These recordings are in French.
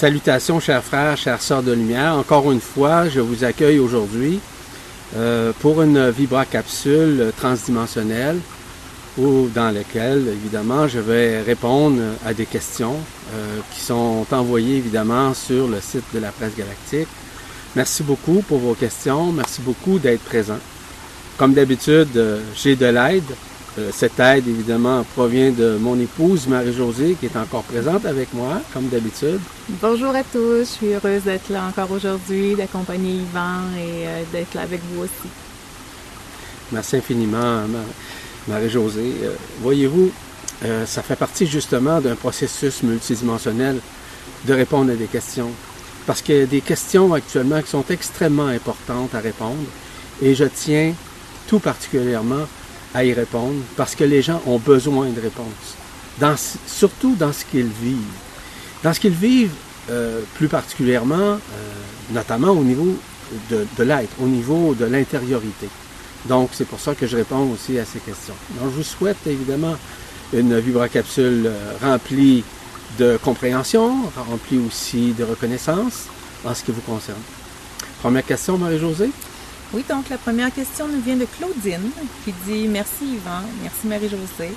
Salutations, chers frères, chères sœurs de lumière. Encore une fois, je vous accueille aujourd'hui euh, pour une vibracapsule transdimensionnelle ou dans laquelle, évidemment, je vais répondre à des questions euh, qui sont envoyées, évidemment, sur le site de la presse galactique. Merci beaucoup pour vos questions. Merci beaucoup d'être présent. Comme d'habitude, euh, j'ai de l'aide. Euh, cette aide, évidemment, provient de mon épouse Marie-Josée, qui est encore présente avec moi, comme d'habitude. Bonjour à tous, je suis heureuse d'être là encore aujourd'hui, d'accompagner Yvan et euh, d'être là avec vous aussi. Merci infiniment, Marie-Josée. Euh, voyez-vous, ça fait partie justement d'un processus multidimensionnel de répondre à des questions. Parce qu'il y a des questions actuellement qui sont extrêmement importantes à répondre et je tiens tout particulièrement à y répondre parce que les gens ont besoin de réponses, surtout dans ce qu'ils vivent. Dans ce qu'ils vivent, euh, plus particulièrement, euh, notamment au niveau de, de l'être, au niveau de l'intériorité. Donc, c'est pour ça que je réponds aussi à ces questions. Donc, je vous souhaite évidemment une vibracapsule euh, remplie de compréhension, remplie aussi de reconnaissance en ce qui vous concerne. Première question, Marie-Josée? Oui, donc la première question nous vient de Claudine qui dit Merci Yvan, merci Marie-Josée.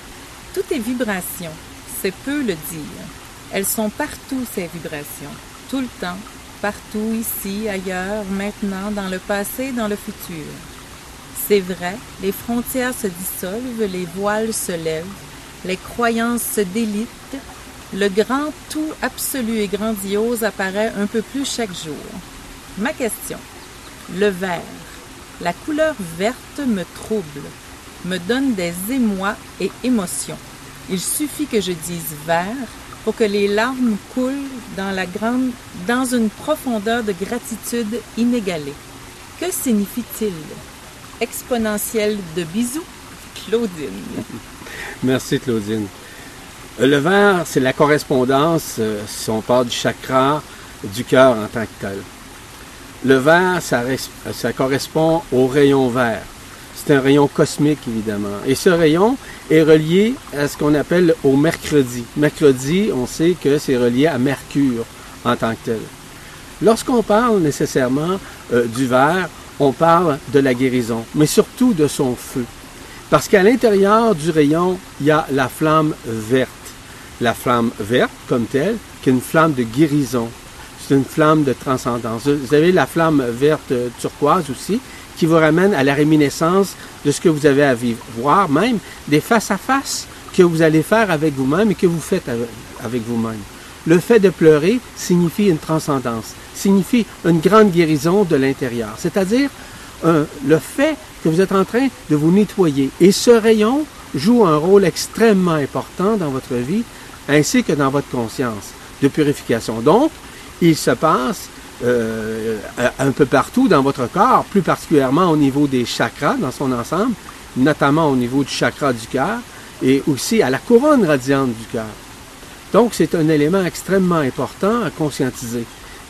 Tout est vibration, c'est peu le dire. Elles sont partout ces vibrations, tout le temps, partout, ici, ailleurs, maintenant, dans le passé, dans le futur. C'est vrai, les frontières se dissolvent, les voiles se lèvent, les croyances se délitent, le grand tout absolu et grandiose apparaît un peu plus chaque jour. Ma question, le vert, la couleur verte me trouble, me donne des émois et émotions. Il suffit que je dise vert pour que les larmes coulent dans une profondeur de gratitude inégalée. Que signifie-t-il? Exponentiel de bisous, Claudine. Merci, Claudine. Euh, le vert, c'est la correspondance, euh, si on parle du chakra, du cœur en tant que tel. Le vert, ça, correspond au rayon vert. C'est un rayon cosmique, évidemment. Et ce rayon est relié à ce qu'on appelle au mercredi. Mercredi, on sait que c'est relié à Mercure en tant que tel. Lorsqu'on parle nécessairement euh, du vert, on parle de la guérison, mais surtout de son feu. Parce qu'à l'intérieur du rayon, il y a la flamme verte. La flamme verte, comme telle, qui est une flamme de guérison, c'est une flamme de transcendance. Vous avez la flamme verte turquoise aussi, qui vous ramène à la réminiscence de ce que vous avez à vivre, voire même des face-à-face que vous allez faire avec vous-même et que vous faites avec vous-même. Le fait de pleurer signifie une transcendance, signifie une grande guérison de l'intérieur, c'est-à-dire le fait que vous êtes en train de vous nettoyer. Et ce rayon joue un rôle extrêmement important dans votre vie ainsi que dans votre conscience de purification. Donc, il se passe euh, un peu partout dans votre corps, plus particulièrement au niveau des chakras dans son ensemble, notamment au niveau du chakra du cœur et aussi à la couronne radiante du cœur. Donc, c'est un élément extrêmement important à conscientiser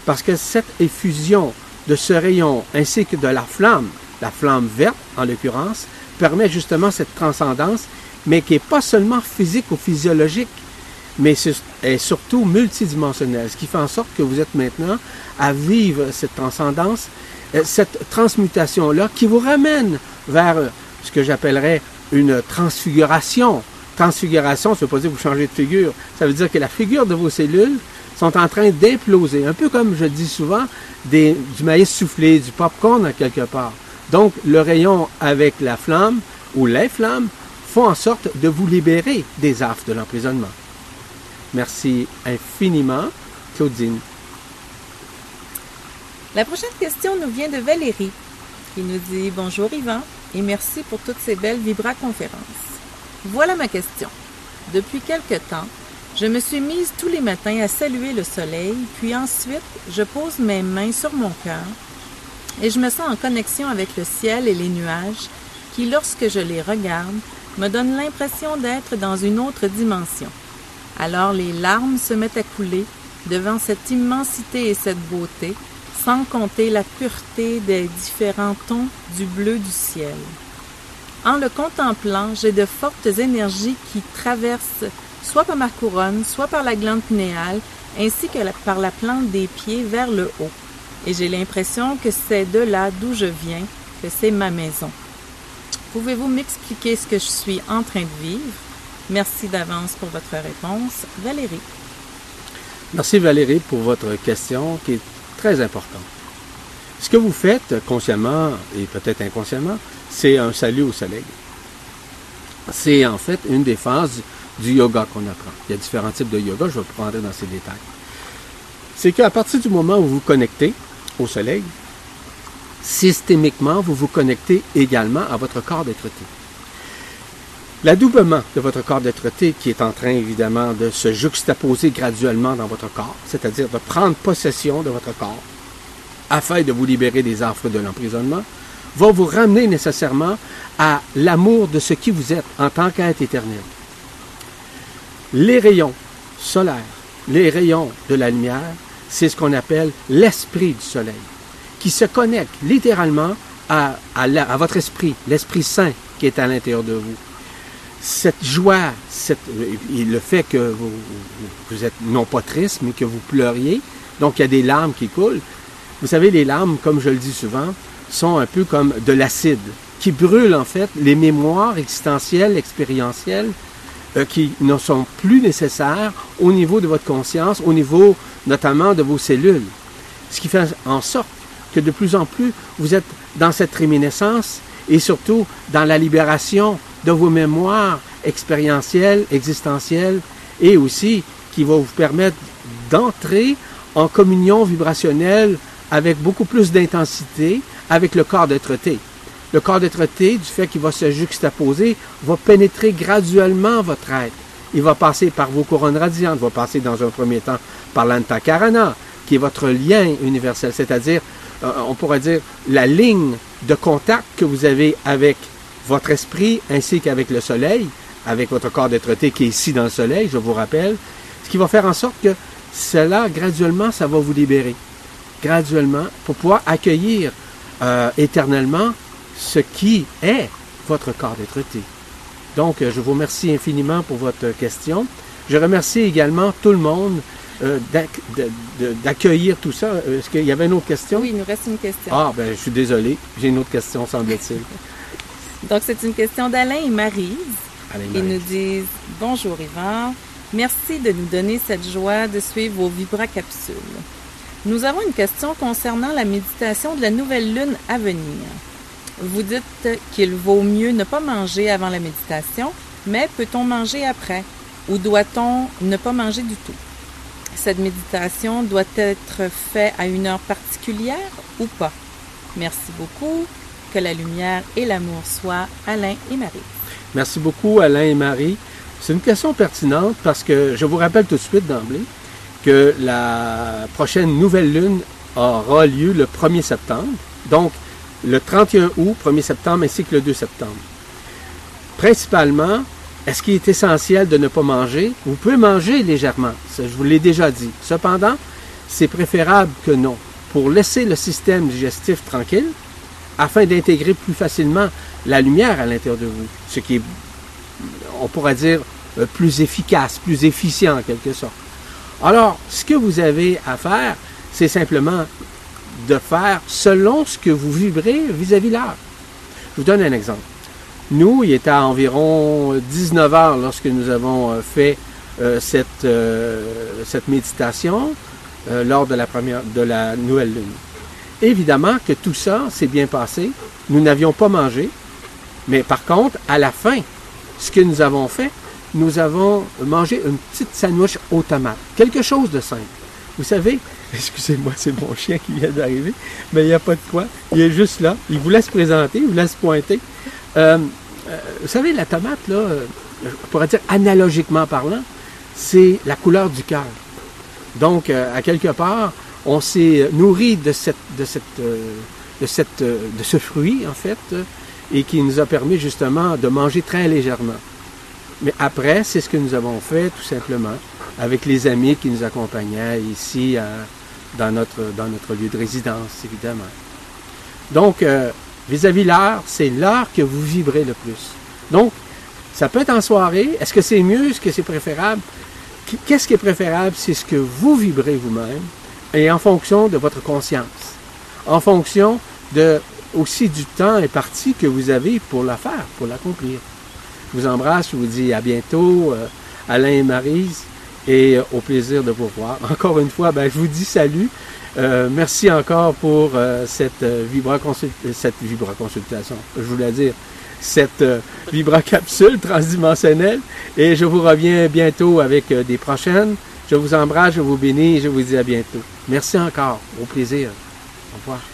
parce que cette effusion de ce rayon ainsi que de la flamme, la flamme verte en l'occurrence, permet justement cette transcendance, mais qui n'est pas seulement physique ou physiologique, mais est surtout multidimensionnel, ce qui fait en sorte que vous êtes maintenant à vivre cette transcendance, euh, cette transmutation-là qui vous ramène vers ce que j'appellerais une transfiguration. Transfiguration, ça ne veut pas dire que vous changez de figure, ça veut dire que la figure de vos cellules sont en train d'imploser, un peu comme je dis souvent, du maïs soufflé, du popcorn à quelque part. Donc, le rayon avec la flamme ou les flammes font en sorte de vous libérer des affres de l'emprisonnement. Merci infiniment, Claudine. La prochaine question nous vient de Valérie, qui nous dit Bonjour Yvan et merci pour toutes ces belles vibra-conférences. Voilà ma question. Depuis quelque temps, je me suis mise tous les matins à saluer le soleil, puis ensuite, je pose mes mains sur mon cœur et je me sens en connexion avec le ciel et les nuages qui, lorsque je les regarde, me donnent l'impression d'être dans une autre dimension. Alors les larmes se mettent à couler devant cette immensité et cette beauté, sans compter la pureté des différents tons du bleu du ciel. En le contemplant, j'ai de fortes énergies qui traversent soit par ma couronne, soit par la glande pinéale, ainsi que par la plante des pieds vers le haut. Et j'ai l'impression que c'est de là d'où je viens, que c'est ma maison. Pouvez-vous m'expliquer ce que je suis en train de vivre? Merci d'avance pour votre réponse. Valérie. Merci Valérie pour votre question qui est très importante. Ce que vous faites consciemment et peut-être inconsciemment, c'est un salut au soleil. C'est en fait une des phases du yoga qu'on apprend. Il y a différents types de yoga, je vais pas rentrer dans ces détails. C'est qu'à partir du moment où vous vous connectez au soleil, systémiquement, vous vous connectez également à votre corps d'être-té. L'adoubement de votre corps d'être-té qui est en train évidemment de se juxtaposer graduellement dans votre corps, c'est-à-dire de prendre possession de votre corps afin de vous libérer des affres de l'emprisonnement, va vous ramener nécessairement à l'amour de ce qui vous êtes en tant qu'être éternel. Les rayons solaires, les rayons de la lumière, c'est ce qu'on appelle l'esprit du soleil, qui se connecte littéralement à, votre esprit, l'Esprit Saint qui est à l'intérieur de vous. Cette joie, le fait que vous, vous êtes non pas triste, mais que vous pleuriez, donc il y a des larmes qui coulent. Vous savez, les larmes, comme je le dis souvent, sont un peu comme de l'acide, qui brûle en fait les mémoires existentielles, expérientielles, euh, qui ne sont plus nécessaires au niveau de votre conscience, au niveau notamment de vos cellules. Ce qui fait en sorte que de plus en plus, vous êtes dans cette réminiscence et surtout dans la libération de vos mémoires expérientielles, existentielles et aussi qui va vous permettre d'entrer en communion vibrationnelle avec beaucoup plus d'intensité avec le corps d'être-té. Le corps d'être-té, du fait qu'il va se juxtaposer, va pénétrer graduellement votre être. Il va passer par vos couronnes radiantes, va passer dans un premier temps par l'antakarana, qui est votre lien universel, c'est-à-dire, euh, on pourrait dire, la ligne de contact que vous avez avec votre esprit ainsi qu'avec le soleil, avec votre corps d'être-té qui est ici dans le soleil, je vous rappelle, ce qui va faire en sorte que cela, graduellement, ça va vous libérer. Graduellement, pour pouvoir accueillir euh, éternellement ce qui est votre corps d'être-té. Donc, euh, je vous remercie infiniment pour votre question. Je remercie également tout le monde euh, d'accueillir tout ça. Est-ce qu'il y avait une autre question? Oui, il nous reste une question. Ah, ben, je suis désolé. J'ai une autre question, semble-t-il. Donc, c'est une question d'Alain et Marie. Ils nous disent Bonjour Yvan, merci de nous donner cette joie de suivre vos vibra-capsules. Nous avons une question concernant la méditation de la nouvelle lune à venir. Vous dites qu'il vaut mieux ne pas manger avant la méditation, mais peut-on manger après? Ou doit-on ne pas manger du tout? Cette méditation doit être faite à une heure particulière ou pas? Merci beaucoup. Que la lumière et l'amour soient Alain et Marie. Merci beaucoup Alain et Marie. C'est une question pertinente parce que je vous rappelle tout de suite d'emblée que la prochaine nouvelle lune aura lieu le 1er septembre. Donc, le 31 août, 1er septembre ainsi que le 2 septembre. Principalement, est-ce qu'il est essentiel de ne pas manger? Vous pouvez manger légèrement, je vous l'ai déjà dit. Cependant, c'est préférable que non, pour laisser le système digestif tranquille, afin d'intégrer plus facilement la lumière à l'intérieur de vous, ce qui est, on pourrait dire, euh, plus efficace, plus efficient en quelque sorte. Alors, ce que vous avez à faire, c'est simplement de faire selon ce que vous vibrez vis-à-vis l'heure. Je vous donne un exemple. Nous, il était à environ 19 heures lorsque nous avons euh, fait euh, cette, cette méditation lors de la première de la nouvelle lune. Évidemment que tout ça s'est bien passé. Nous n'avions pas mangé, mais par contre, à la fin, ce que nous avons fait, nous avons mangé une petite sandwich aux tomates. Quelque chose de simple. Vous savez, excusez-moi, c'est mon chien qui vient d'arriver, mais il n'y a pas de quoi. Il est juste là. Il vous laisse présenter, il vous laisse pointer. Euh, euh, vous savez, la tomate, là, euh, pourrait dire analogiquement parlant, c'est la couleur du cœur. Donc, à quelque part, on s'est nourri de cette, de de de ce fruit, en fait, et qui nous a permis justement de manger très légèrement. Mais après, c'est ce que nous avons fait, tout simplement avec les amis qui nous accompagnaient ici euh, dans, notre, lieu de résidence, évidemment. Donc, euh, vis-à-vis l'art, c'est l'art que vous vibrez le plus. Donc, Ça peut être en soirée. Est-ce que c'est mieux? Est-ce que c'est préférable? Qu'est-ce qui est préférable? C'est ce que vous vibrez vous-même et en fonction de votre conscience. En fonction de aussi du temps imparti que vous avez pour la faire, pour l'accomplir. Je vous embrasse, je vous dis à bientôt, euh, Alain et Marise, et euh, au plaisir de vous voir. Encore une fois, ben, je vous dis salut. Euh, merci encore pour cette, vibra cette vibra consultation. Je voulais dire cette vibra capsule transdimensionnelle. Et je vous reviens bientôt avec des prochaines. Je vous embrasse, je vous bénis et je vous dis à bientôt. Merci encore. Au plaisir. Au revoir.